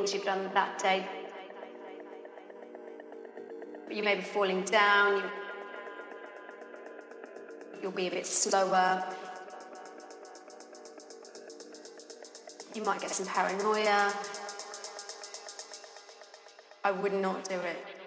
things you've done that day. You may be falling down, you, you'll be a bit slower. You might get some paranoia. I would not do it.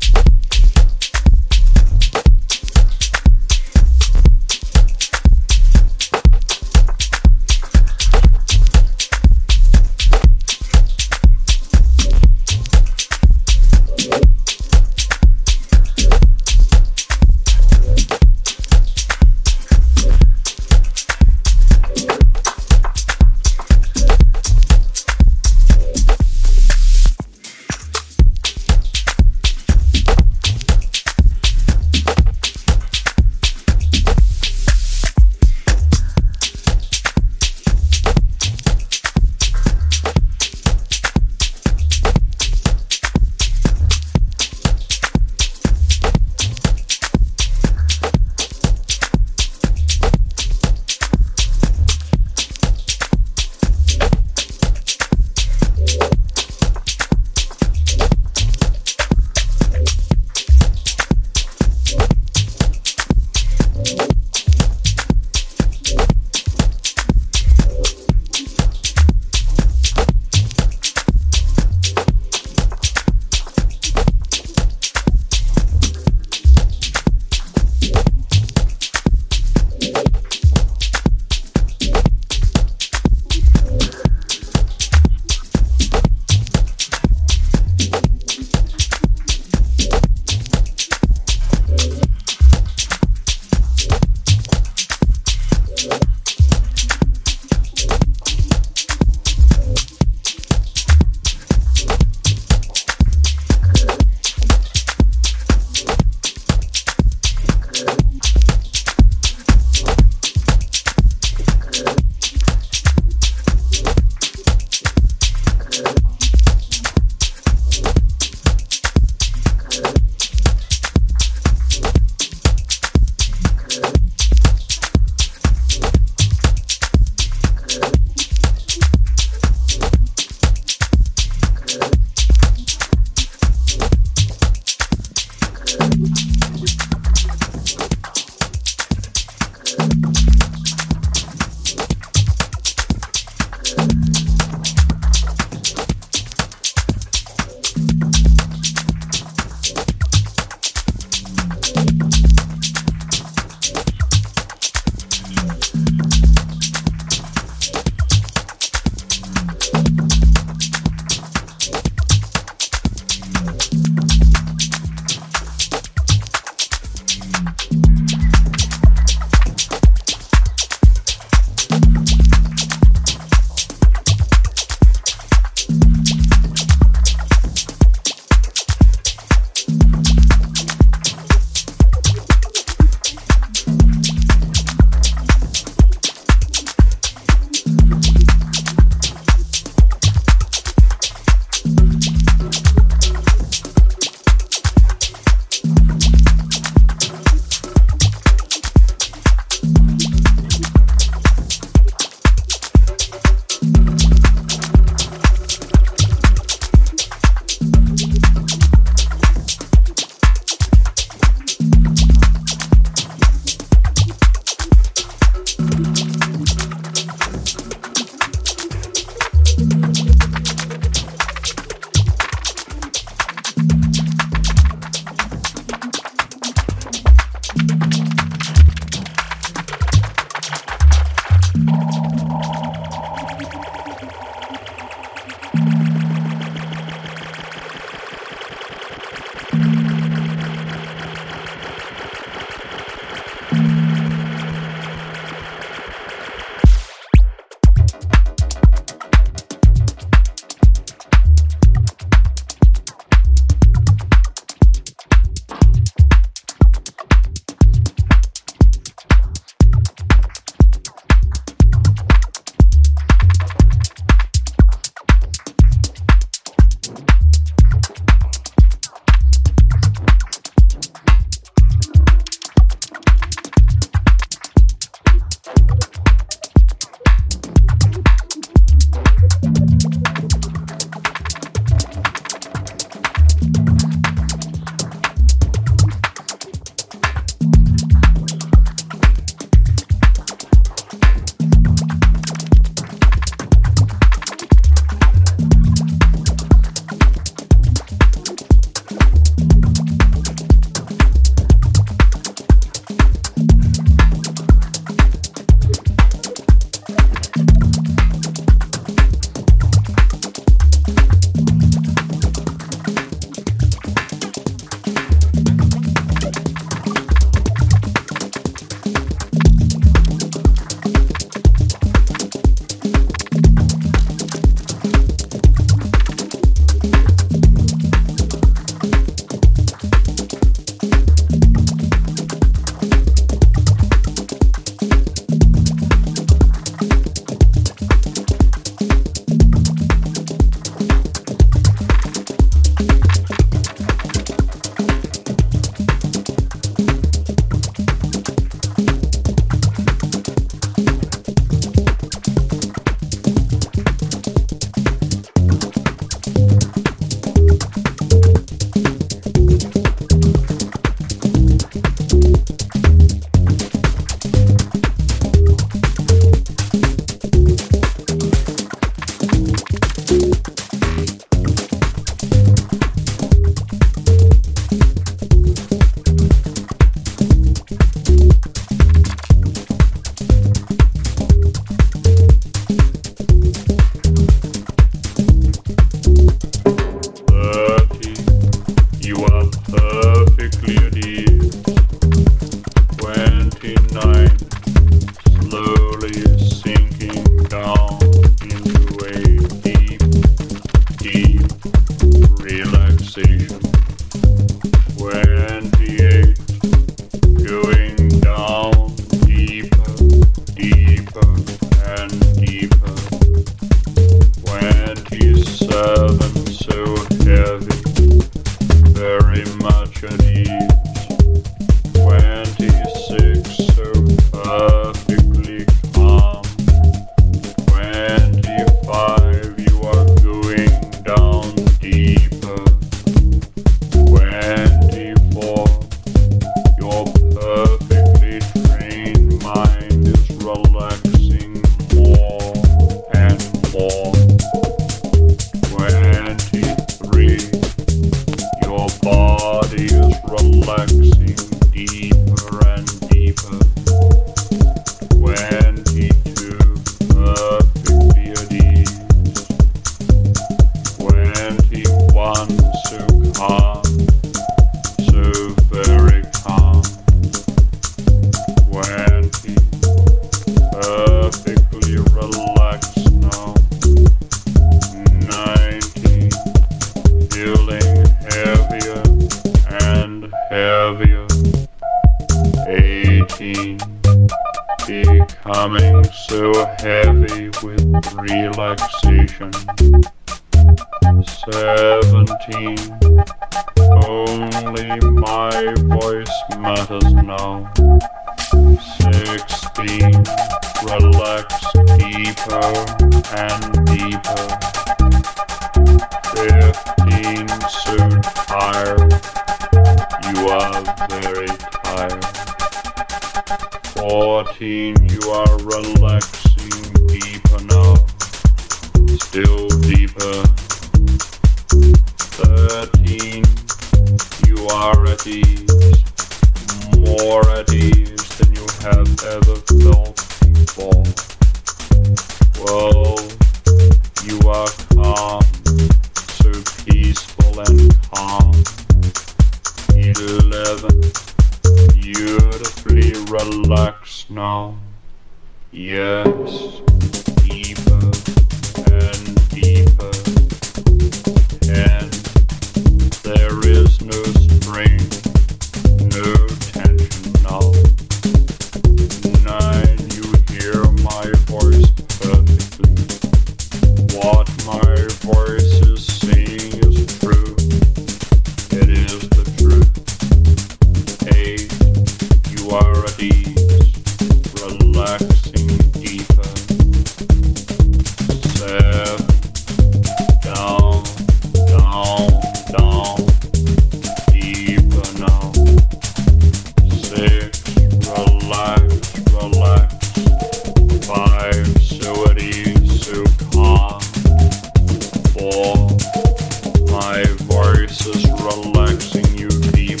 voices relaxing you deep,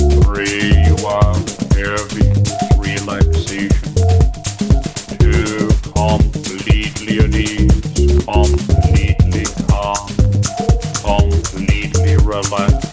you relaxation. Completely completely calm, completely.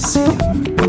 Sim.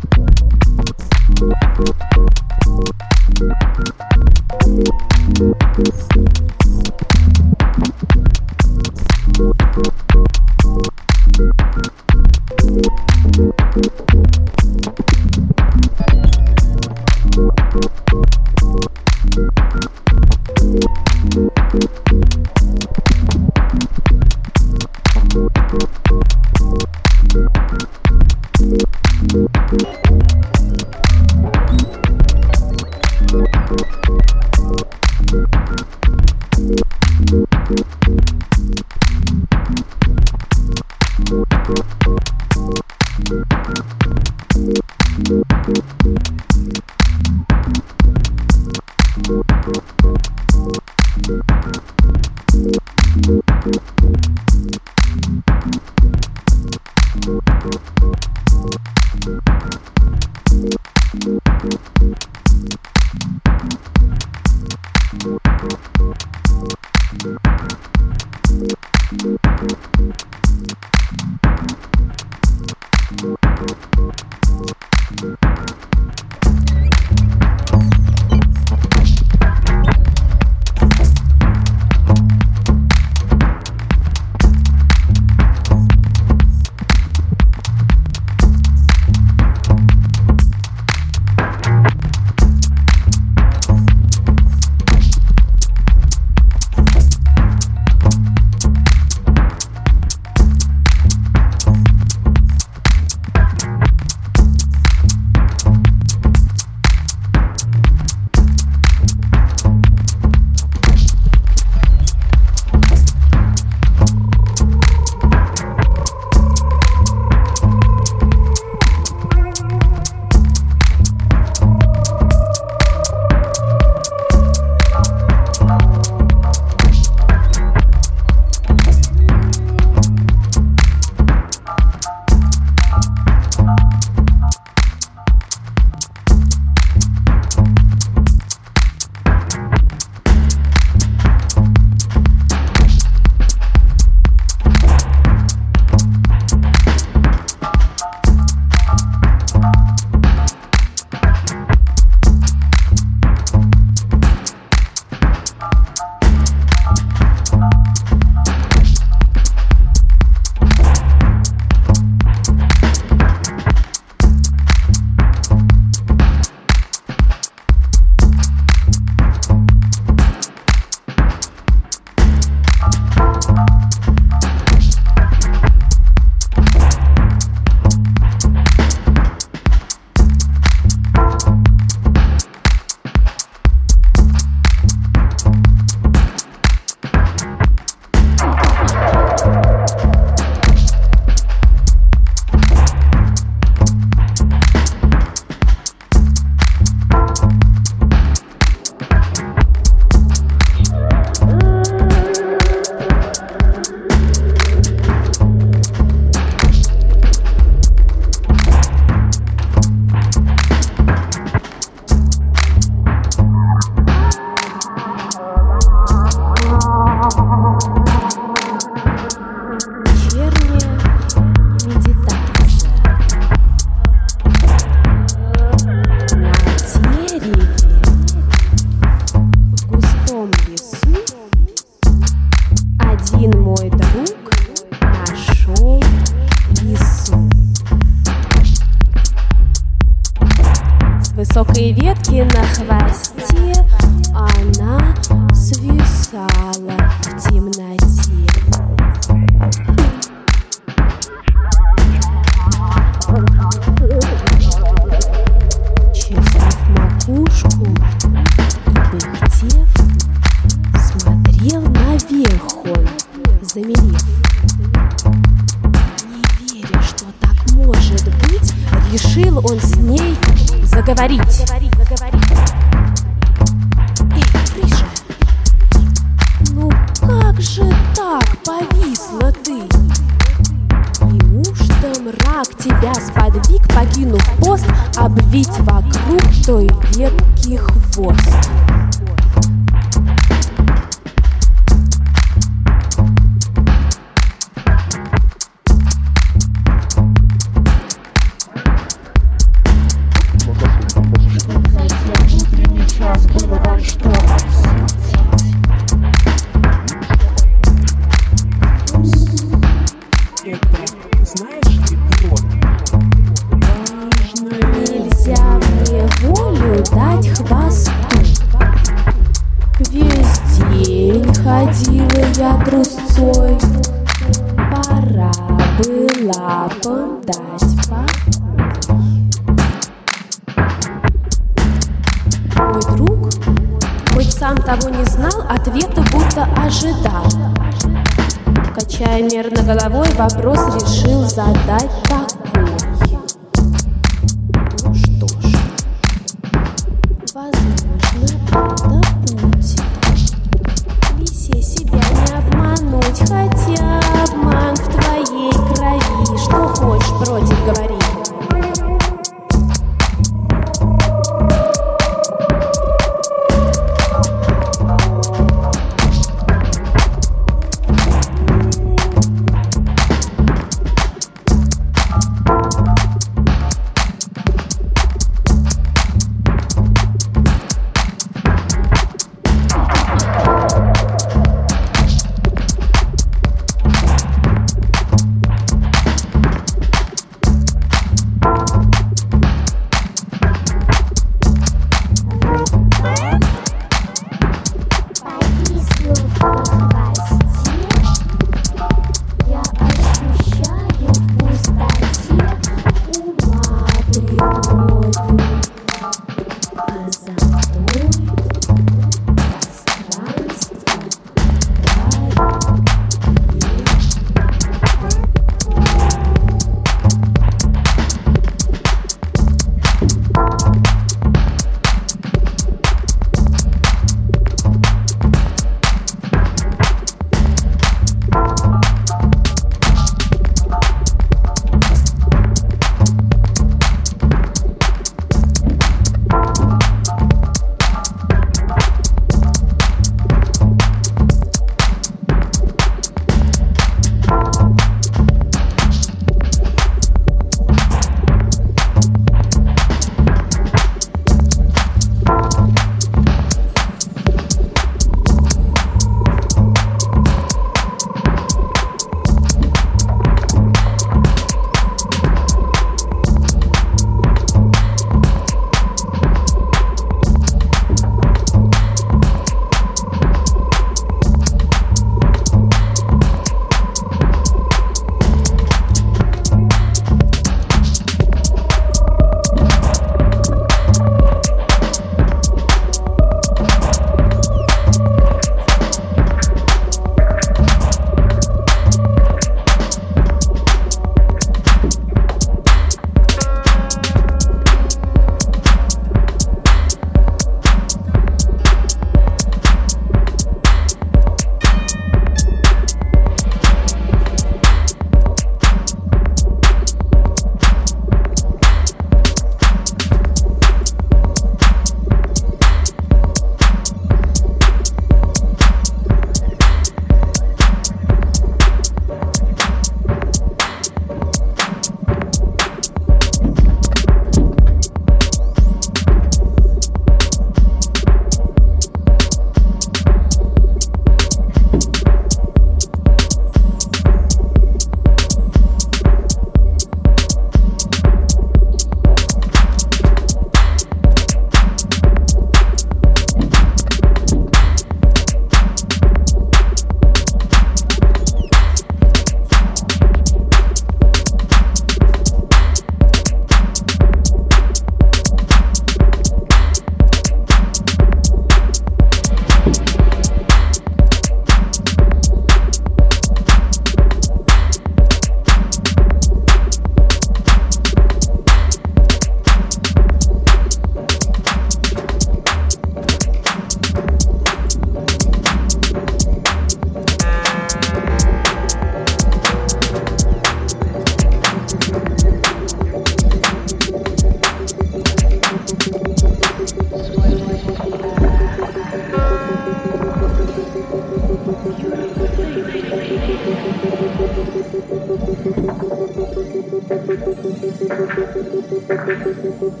Thank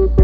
you.